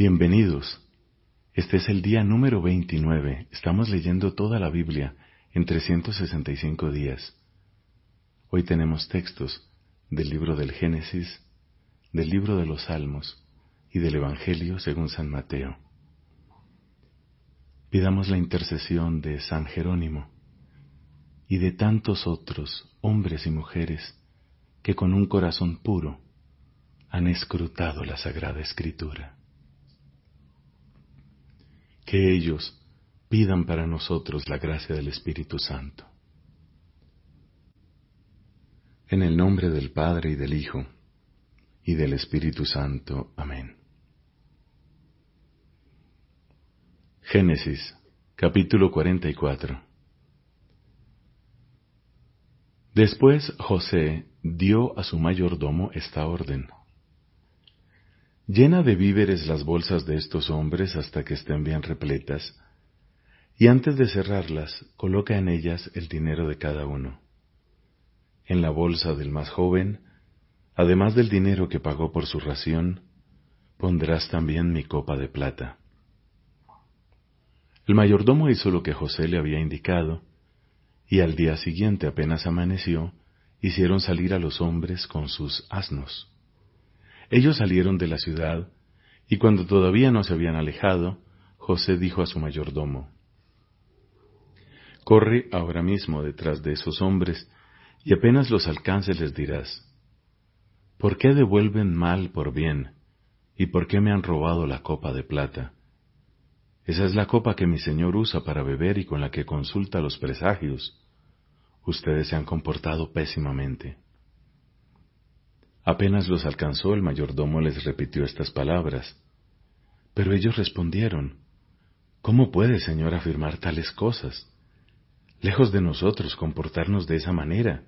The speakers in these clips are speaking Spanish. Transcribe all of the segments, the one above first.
Bienvenidos. Este es el día número 29. Estamos leyendo toda la Biblia en 365 días. Hoy tenemos textos del libro del Génesis, del libro de los Salmos y del Evangelio según San Mateo. Pidamos la intercesión de San Jerónimo y de tantos otros hombres y mujeres que con un corazón puro han escrutado la Sagrada Escritura que ellos pidan para nosotros la gracia del Espíritu Santo. En el nombre del Padre y del Hijo y del Espíritu Santo. Amén. Génesis, capítulo 44. Después José dio a su mayordomo esta orden. Llena de víveres las bolsas de estos hombres hasta que estén bien repletas, y antes de cerrarlas, coloca en ellas el dinero de cada uno. En la bolsa del más joven, además del dinero que pagó por su ración, pondrás también mi copa de plata. El mayordomo hizo lo que José le había indicado, y al día siguiente apenas amaneció, hicieron salir a los hombres con sus asnos. Ellos salieron de la ciudad, y cuando todavía no se habían alejado, José dijo a su mayordomo, Corre ahora mismo detrás de esos hombres, y apenas los alcances les dirás, ¿por qué devuelven mal por bien? ¿Y por qué me han robado la copa de plata? Esa es la copa que mi señor usa para beber y con la que consulta los presagios. Ustedes se han comportado pésimamente. Apenas los alcanzó, el mayordomo les repitió estas palabras. Pero ellos respondieron, ¿Cómo puede, Señor, afirmar tales cosas? Lejos de nosotros comportarnos de esa manera.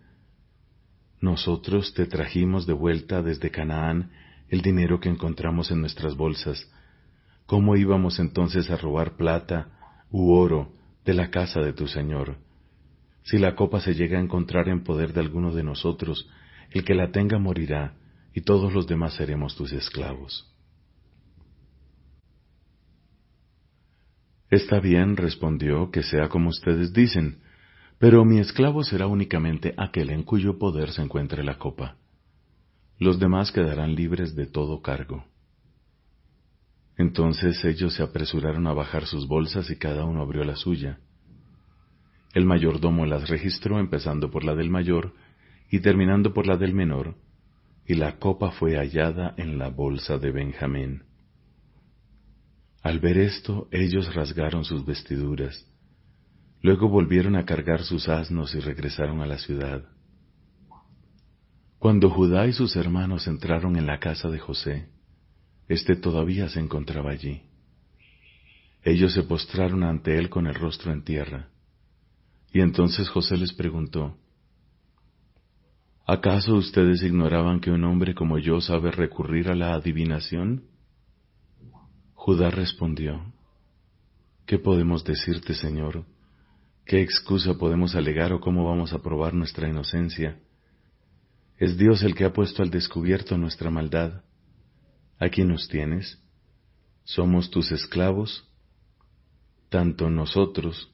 Nosotros te trajimos de vuelta desde Canaán el dinero que encontramos en nuestras bolsas. ¿Cómo íbamos entonces a robar plata u oro de la casa de tu Señor? Si la copa se llega a encontrar en poder de alguno de nosotros, el que la tenga morirá, y todos los demás seremos tus esclavos. Está bien, respondió, que sea como ustedes dicen, pero mi esclavo será únicamente aquel en cuyo poder se encuentre la copa. Los demás quedarán libres de todo cargo. Entonces ellos se apresuraron a bajar sus bolsas y cada uno abrió la suya. El mayordomo las registró empezando por la del mayor y terminando por la del menor, y la copa fue hallada en la bolsa de Benjamín. Al ver esto, ellos rasgaron sus vestiduras. Luego volvieron a cargar sus asnos y regresaron a la ciudad. Cuando Judá y sus hermanos entraron en la casa de José, éste todavía se encontraba allí. Ellos se postraron ante él con el rostro en tierra. Y entonces José les preguntó, ¿Acaso ustedes ignoraban que un hombre como yo sabe recurrir a la adivinación? Judá respondió, ¿Qué podemos decirte, Señor? ¿Qué excusa podemos alegar o cómo vamos a probar nuestra inocencia? Es Dios el que ha puesto al descubierto nuestra maldad. Aquí nos tienes. Somos tus esclavos, tanto nosotros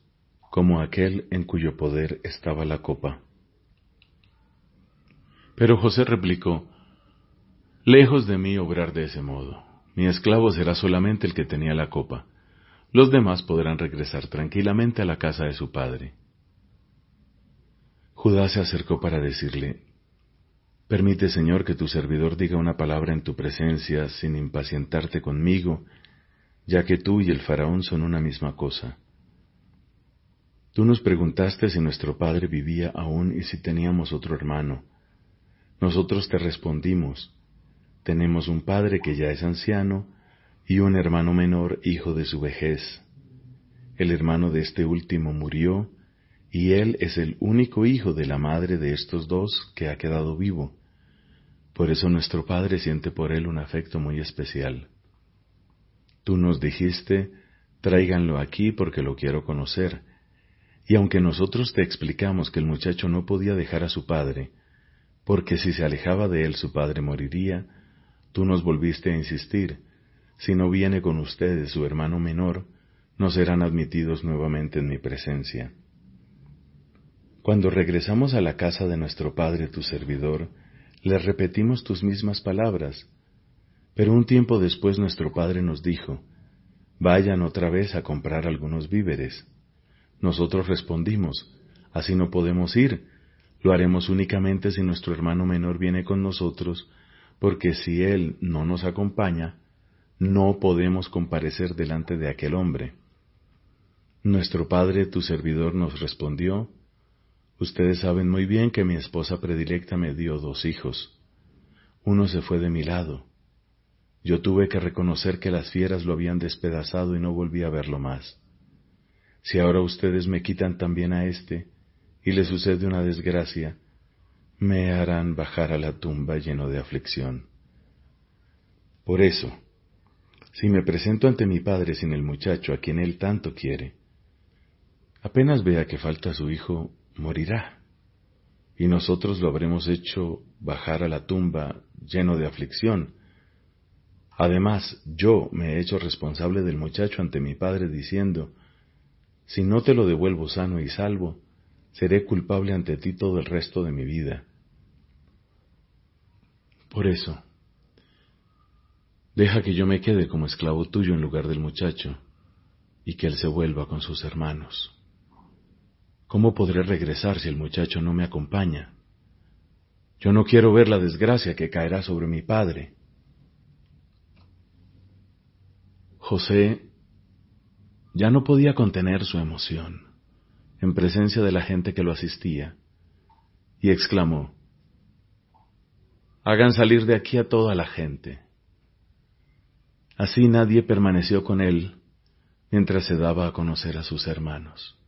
como aquel en cuyo poder estaba la copa. Pero José replicó, Lejos de mí obrar de ese modo. Mi esclavo será solamente el que tenía la copa. Los demás podrán regresar tranquilamente a la casa de su padre. Judá se acercó para decirle, Permite, Señor, que tu servidor diga una palabra en tu presencia sin impacientarte conmigo, ya que tú y el faraón son una misma cosa. Tú nos preguntaste si nuestro padre vivía aún y si teníamos otro hermano. Nosotros te respondimos, tenemos un padre que ya es anciano y un hermano menor, hijo de su vejez. El hermano de este último murió, y él es el único hijo de la madre de estos dos que ha quedado vivo. Por eso nuestro padre siente por él un afecto muy especial. Tú nos dijiste, tráiganlo aquí porque lo quiero conocer. Y aunque nosotros te explicamos que el muchacho no podía dejar a su padre, porque si se alejaba de él su padre moriría, tú nos volviste a insistir, si no viene con ustedes su hermano menor, no serán admitidos nuevamente en mi presencia. Cuando regresamos a la casa de nuestro Padre tu servidor, le repetimos tus mismas palabras, pero un tiempo después nuestro Padre nos dijo, Vayan otra vez a comprar algunos víveres. Nosotros respondimos, Así no podemos ir, lo haremos únicamente si nuestro hermano menor viene con nosotros, porque si él no nos acompaña, no podemos comparecer delante de aquel hombre. Nuestro padre, tu servidor, nos respondió, Ustedes saben muy bien que mi esposa predilecta me dio dos hijos. Uno se fue de mi lado. Yo tuve que reconocer que las fieras lo habían despedazado y no volví a verlo más. Si ahora ustedes me quitan también a éste, y le sucede una desgracia, me harán bajar a la tumba lleno de aflicción. Por eso, si me presento ante mi padre sin el muchacho a quien él tanto quiere, apenas vea que falta su hijo, morirá, y nosotros lo habremos hecho bajar a la tumba lleno de aflicción. Además, yo me he hecho responsable del muchacho ante mi padre diciendo, si no te lo devuelvo sano y salvo, seré culpable ante ti todo el resto de mi vida. Por eso, deja que yo me quede como esclavo tuyo en lugar del muchacho, y que él se vuelva con sus hermanos. ¿Cómo podré regresar si el muchacho no me acompaña? Yo no quiero ver la desgracia que caerá sobre mi padre. José ya no podía contener su emoción en presencia de la gente que lo asistía, y exclamó, Hagan salir de aquí a toda la gente. Así nadie permaneció con él mientras se daba a conocer a sus hermanos.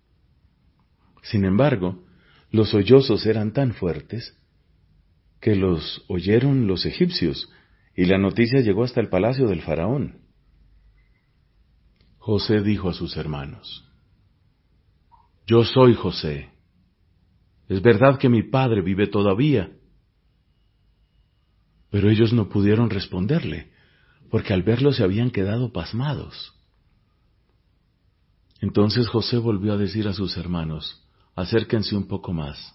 Sin embargo, los sollozos eran tan fuertes que los oyeron los egipcios y la noticia llegó hasta el palacio del faraón. José dijo a sus hermanos, Yo soy José. Es verdad que mi padre vive todavía. Pero ellos no pudieron responderle, porque al verlo se habían quedado pasmados. Entonces José volvió a decir a sus hermanos, acérquense un poco más.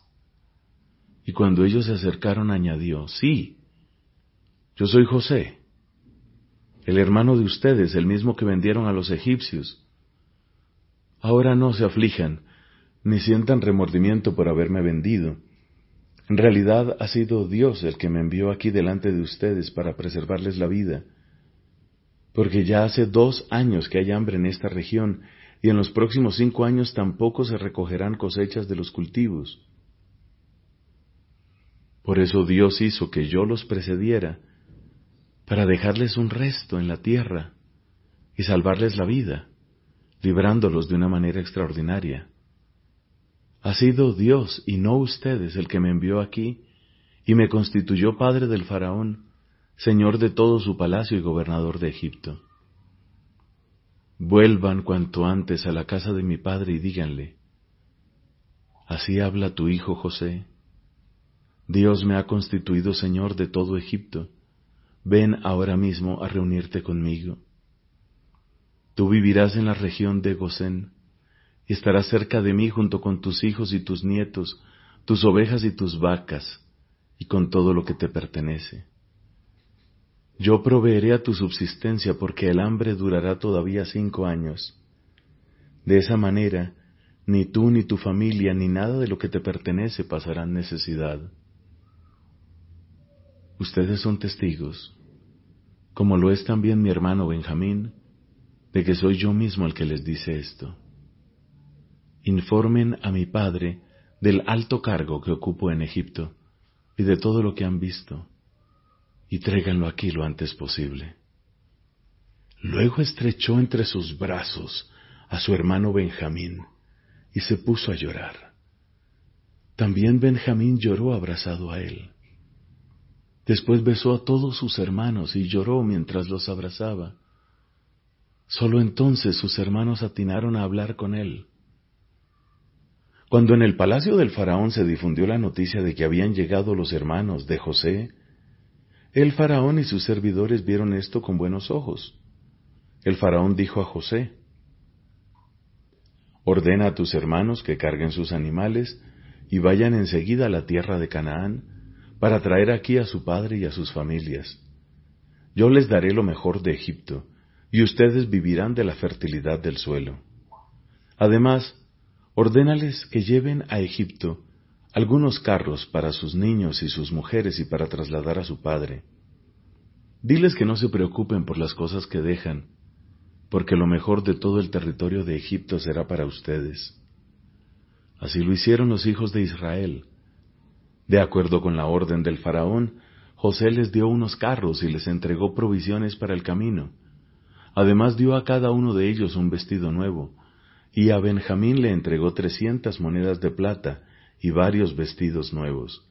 Y cuando ellos se acercaron añadió, sí, yo soy José, el hermano de ustedes, el mismo que vendieron a los egipcios. Ahora no se aflijan, ni sientan remordimiento por haberme vendido. En realidad ha sido Dios el que me envió aquí delante de ustedes para preservarles la vida, porque ya hace dos años que hay hambre en esta región y en los próximos cinco años tampoco se recogerán cosechas de los cultivos. Por eso Dios hizo que yo los precediera, para dejarles un resto en la tierra y salvarles la vida, librándolos de una manera extraordinaria. Ha sido Dios y no ustedes el que me envió aquí y me constituyó padre del faraón, señor de todo su palacio y gobernador de Egipto. Vuelvan cuanto antes a la casa de mi padre y díganle, Así habla tu hijo José. Dios me ha constituido Señor de todo Egipto. Ven ahora mismo a reunirte conmigo. Tú vivirás en la región de Gosén, estarás cerca de mí junto con tus hijos y tus nietos, tus ovejas y tus vacas, y con todo lo que te pertenece. Yo proveeré a tu subsistencia porque el hambre durará todavía cinco años. De esa manera, ni tú ni tu familia ni nada de lo que te pertenece pasarán necesidad. Ustedes son testigos, como lo es también mi hermano Benjamín, de que soy yo mismo el que les dice esto. Informen a mi padre del alto cargo que ocupo en Egipto y de todo lo que han visto y tráiganlo aquí lo antes posible. Luego estrechó entre sus brazos a su hermano Benjamín y se puso a llorar. También Benjamín lloró abrazado a él. Después besó a todos sus hermanos y lloró mientras los abrazaba. Solo entonces sus hermanos atinaron a hablar con él. Cuando en el palacio del faraón se difundió la noticia de que habían llegado los hermanos de José, el faraón y sus servidores vieron esto con buenos ojos. el faraón dijo a José, Ordena a tus hermanos que carguen sus animales y vayan enseguida a la tierra de Canaán para traer aquí a su padre y a sus familias. Yo les daré lo mejor de Egipto, y ustedes vivirán de la fertilidad del suelo. Además, ordénales que lleven a Egipto algunos carros para sus niños y sus mujeres y para trasladar a su padre. Diles que no se preocupen por las cosas que dejan, porque lo mejor de todo el territorio de Egipto será para ustedes. Así lo hicieron los hijos de Israel. De acuerdo con la orden del faraón, José les dio unos carros y les entregó provisiones para el camino. Además dio a cada uno de ellos un vestido nuevo, y a Benjamín le entregó trescientas monedas de plata y varios vestidos nuevos.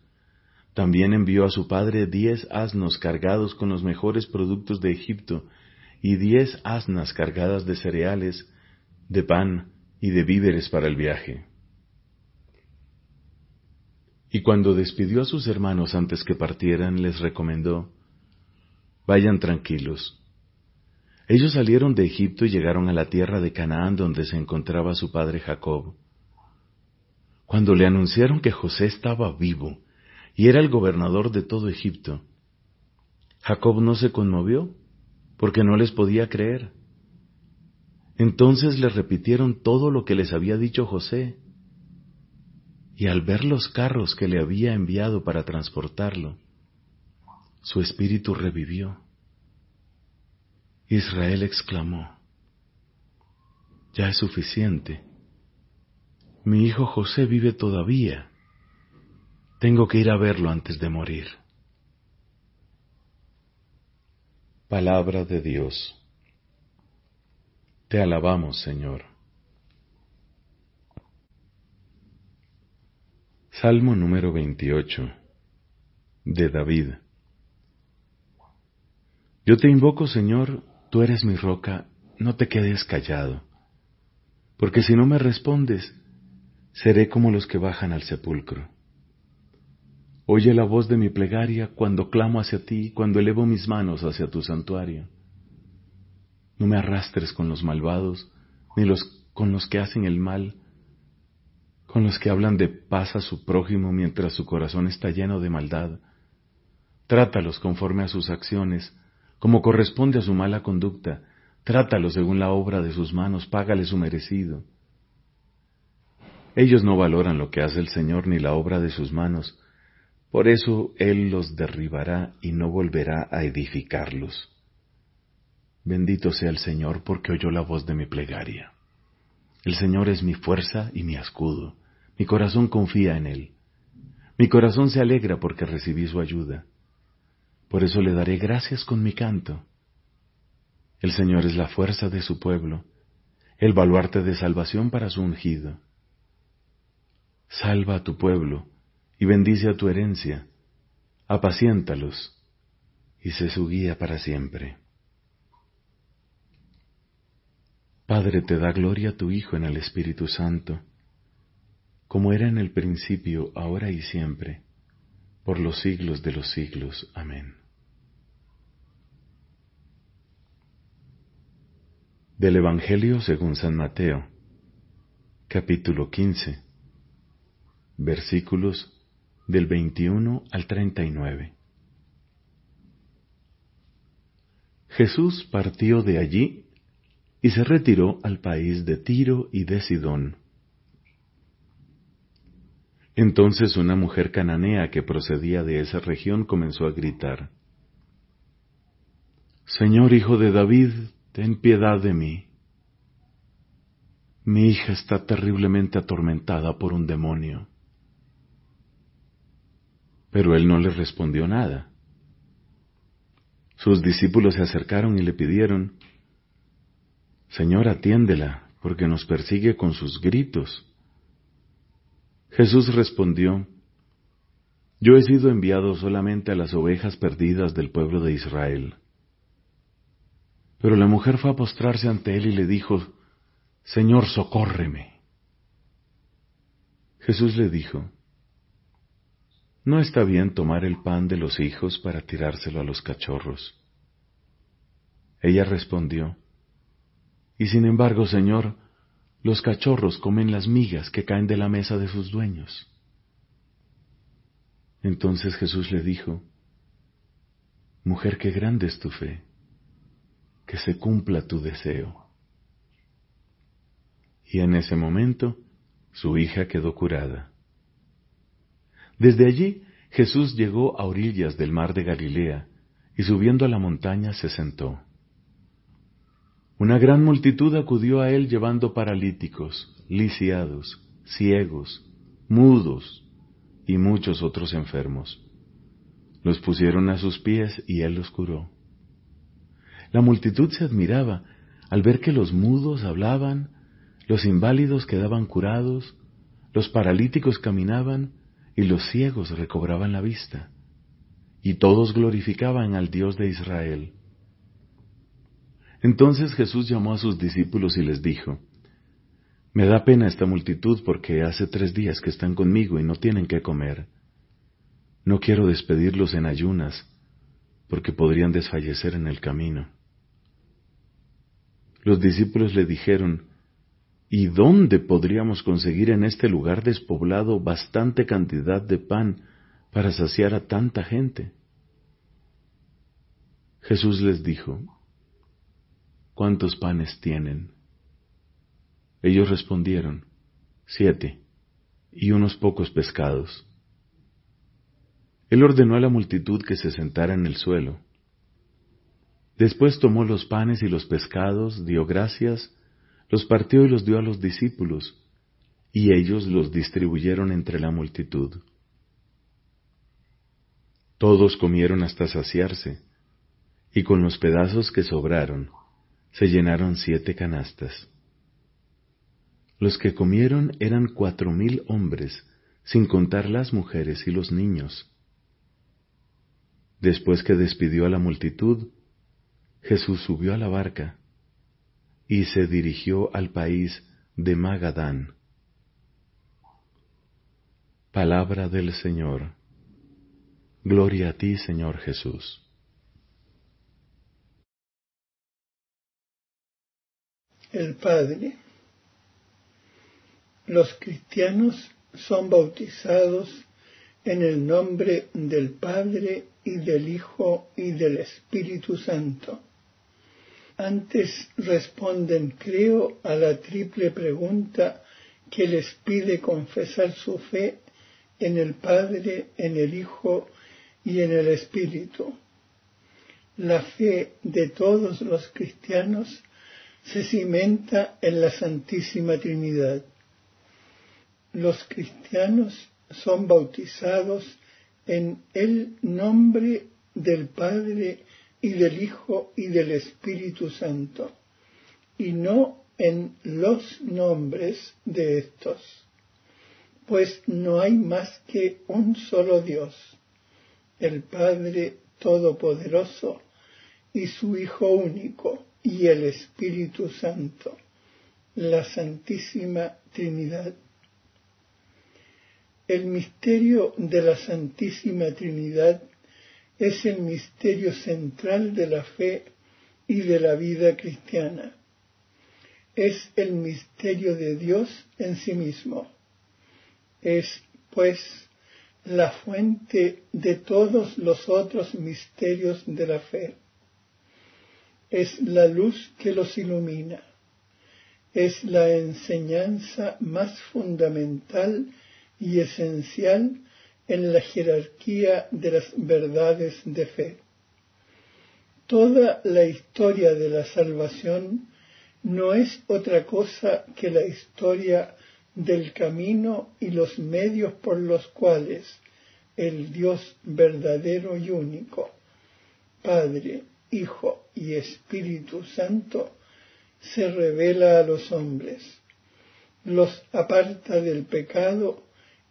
También envió a su padre diez asnos cargados con los mejores productos de Egipto y diez asnas cargadas de cereales, de pan y de víveres para el viaje. Y cuando despidió a sus hermanos antes que partieran, les recomendó, Vayan tranquilos. Ellos salieron de Egipto y llegaron a la tierra de Canaán donde se encontraba su padre Jacob. Cuando le anunciaron que José estaba vivo y era el gobernador de todo Egipto, Jacob no se conmovió porque no les podía creer. Entonces les repitieron todo lo que les había dicho José y al ver los carros que le había enviado para transportarlo, su espíritu revivió. Israel exclamó, Ya es suficiente. Mi hijo José vive todavía. Tengo que ir a verlo antes de morir. Palabra de Dios. Te alabamos, Señor. Salmo número 28 de David. Yo te invoco, Señor, tú eres mi roca, no te quedes callado, porque si no me respondes, seré como los que bajan al sepulcro. Oye la voz de mi plegaria cuando clamo hacia ti, cuando elevo mis manos hacia tu santuario. No me arrastres con los malvados, ni los con los que hacen el mal, con los que hablan de paz a su prójimo mientras su corazón está lleno de maldad. Trátalos conforme a sus acciones, como corresponde a su mala conducta. Trátalos según la obra de sus manos, págale su merecido. Ellos no valoran lo que hace el Señor ni la obra de sus manos, por eso Él los derribará y no volverá a edificarlos. Bendito sea el Señor porque oyó la voz de mi plegaria. El Señor es mi fuerza y mi escudo. Mi corazón confía en Él. Mi corazón se alegra porque recibí su ayuda. Por eso le daré gracias con mi canto. El Señor es la fuerza de su pueblo, el baluarte de salvación para su ungido. Salva a tu pueblo y bendice a tu herencia, apaciéntalos y sé su guía para siempre. Padre, te da gloria a tu Hijo en el Espíritu Santo como era en el principio, ahora y siempre, por los siglos de los siglos. Amén. Del Evangelio según San Mateo, capítulo 15, versículos del 21 al 39. Jesús partió de allí y se retiró al país de Tiro y de Sidón entonces una mujer cananea que procedía de esa región comenzó a gritar, Señor Hijo de David, ten piedad de mí. Mi hija está terriblemente atormentada por un demonio. Pero él no le respondió nada. Sus discípulos se acercaron y le pidieron, Señor, atiéndela, porque nos persigue con sus gritos. Jesús respondió, Yo he sido enviado solamente a las ovejas perdidas del pueblo de Israel. Pero la mujer fue a postrarse ante él y le dijo, Señor, socórreme. Jesús le dijo, No está bien tomar el pan de los hijos para tirárselo a los cachorros. Ella respondió, Y sin embargo, Señor, los cachorros comen las migas que caen de la mesa de sus dueños. Entonces Jesús le dijo, Mujer, qué grande es tu fe, que se cumpla tu deseo. Y en ese momento su hija quedó curada. Desde allí Jesús llegó a orillas del mar de Galilea y subiendo a la montaña se sentó. Una gran multitud acudió a él llevando paralíticos, lisiados, ciegos, mudos y muchos otros enfermos. Los pusieron a sus pies y él los curó. La multitud se admiraba al ver que los mudos hablaban, los inválidos quedaban curados, los paralíticos caminaban y los ciegos recobraban la vista. Y todos glorificaban al Dios de Israel. Entonces Jesús llamó a sus discípulos y les dijo, Me da pena esta multitud porque hace tres días que están conmigo y no tienen qué comer. No quiero despedirlos en ayunas, porque podrían desfallecer en el camino. Los discípulos le dijeron, ¿Y dónde podríamos conseguir en este lugar despoblado bastante cantidad de pan para saciar a tanta gente? Jesús les dijo, ¿cuántos panes tienen? Ellos respondieron, siete, y unos pocos pescados. Él ordenó a la multitud que se sentara en el suelo. Después tomó los panes y los pescados, dio gracias, los partió y los dio a los discípulos, y ellos los distribuyeron entre la multitud. Todos comieron hasta saciarse, y con los pedazos que sobraron, se llenaron siete canastas. Los que comieron eran cuatro mil hombres, sin contar las mujeres y los niños. Después que despidió a la multitud, Jesús subió a la barca y se dirigió al país de Magadán. Palabra del Señor. Gloria a ti, Señor Jesús. el Padre. Los cristianos son bautizados en el nombre del Padre y del Hijo y del Espíritu Santo. Antes responden creo a la triple pregunta que les pide confesar su fe en el Padre, en el Hijo y en el Espíritu. La fe de todos los cristianos se cimenta en la Santísima Trinidad. Los cristianos son bautizados en el nombre del Padre y del Hijo y del Espíritu Santo, y no en los nombres de estos, pues no hay más que un solo Dios, el Padre Todopoderoso y su Hijo único, y el Espíritu Santo, la Santísima Trinidad. El misterio de la Santísima Trinidad es el misterio central de la fe y de la vida cristiana. Es el misterio de Dios en sí mismo. Es, pues, la fuente de todos los otros misterios de la fe es la luz que los ilumina, es la enseñanza más fundamental y esencial en la jerarquía de las verdades de fe. Toda la historia de la salvación no es otra cosa que la historia del camino y los medios por los cuales el Dios verdadero y único, Padre, Hijo y Espíritu Santo, se revela a los hombres, los aparta del pecado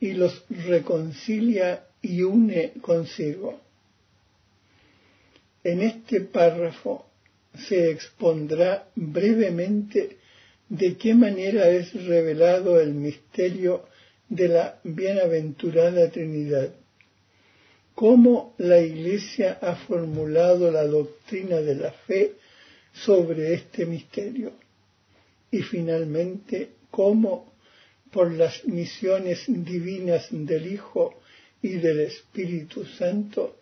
y los reconcilia y une consigo. En este párrafo se expondrá brevemente de qué manera es revelado el misterio de la bienaventurada Trinidad cómo la Iglesia ha formulado la doctrina de la fe sobre este misterio. y finalmente cómo por las misiones divinas del Hijo y del Espíritu Santo,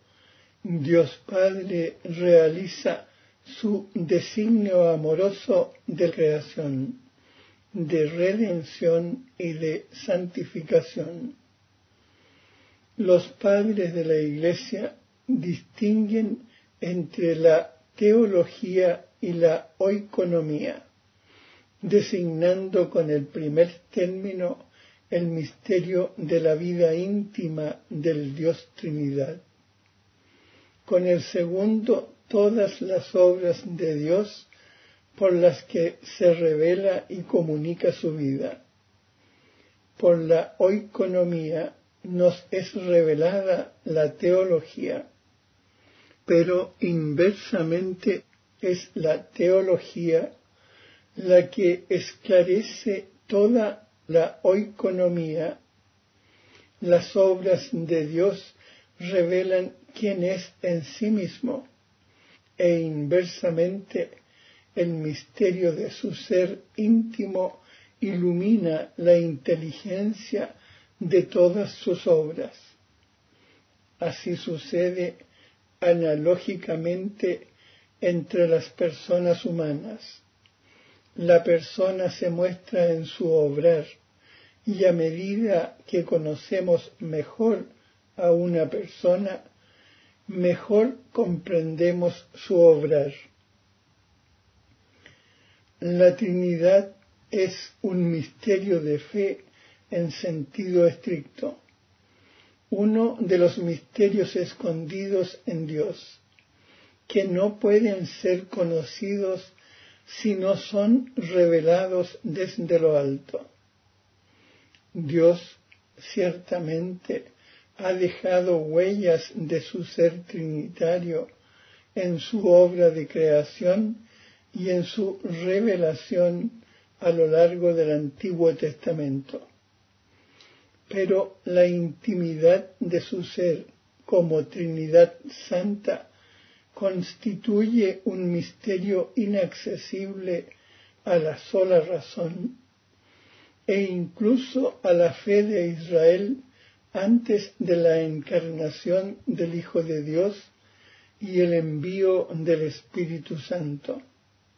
Dios Padre realiza su designio amoroso de creación, de redención y de santificación. Los padres de la Iglesia distinguen entre la teología y la oikonomía, designando con el primer término el misterio de la vida íntima del Dios Trinidad. Con el segundo, todas las obras de Dios por las que se revela y comunica su vida. Por la oikonomía nos es revelada la teología, pero inversamente es la teología la que esclarece toda la oikonomía. Las obras de Dios revelan quién es en sí mismo e inversamente el misterio de su ser íntimo ilumina la inteligencia de todas sus obras. Así sucede analógicamente entre las personas humanas. La persona se muestra en su obrar y a medida que conocemos mejor a una persona, mejor comprendemos su obrar. La Trinidad es un misterio de fe en sentido estricto, uno de los misterios escondidos en Dios, que no pueden ser conocidos si no son revelados desde lo alto. Dios ciertamente ha dejado huellas de su ser trinitario en su obra de creación y en su revelación a lo largo del Antiguo Testamento. Pero la intimidad de su ser como Trinidad Santa constituye un misterio inaccesible a la sola razón e incluso a la fe de Israel antes de la encarnación del Hijo de Dios y el envío del Espíritu Santo.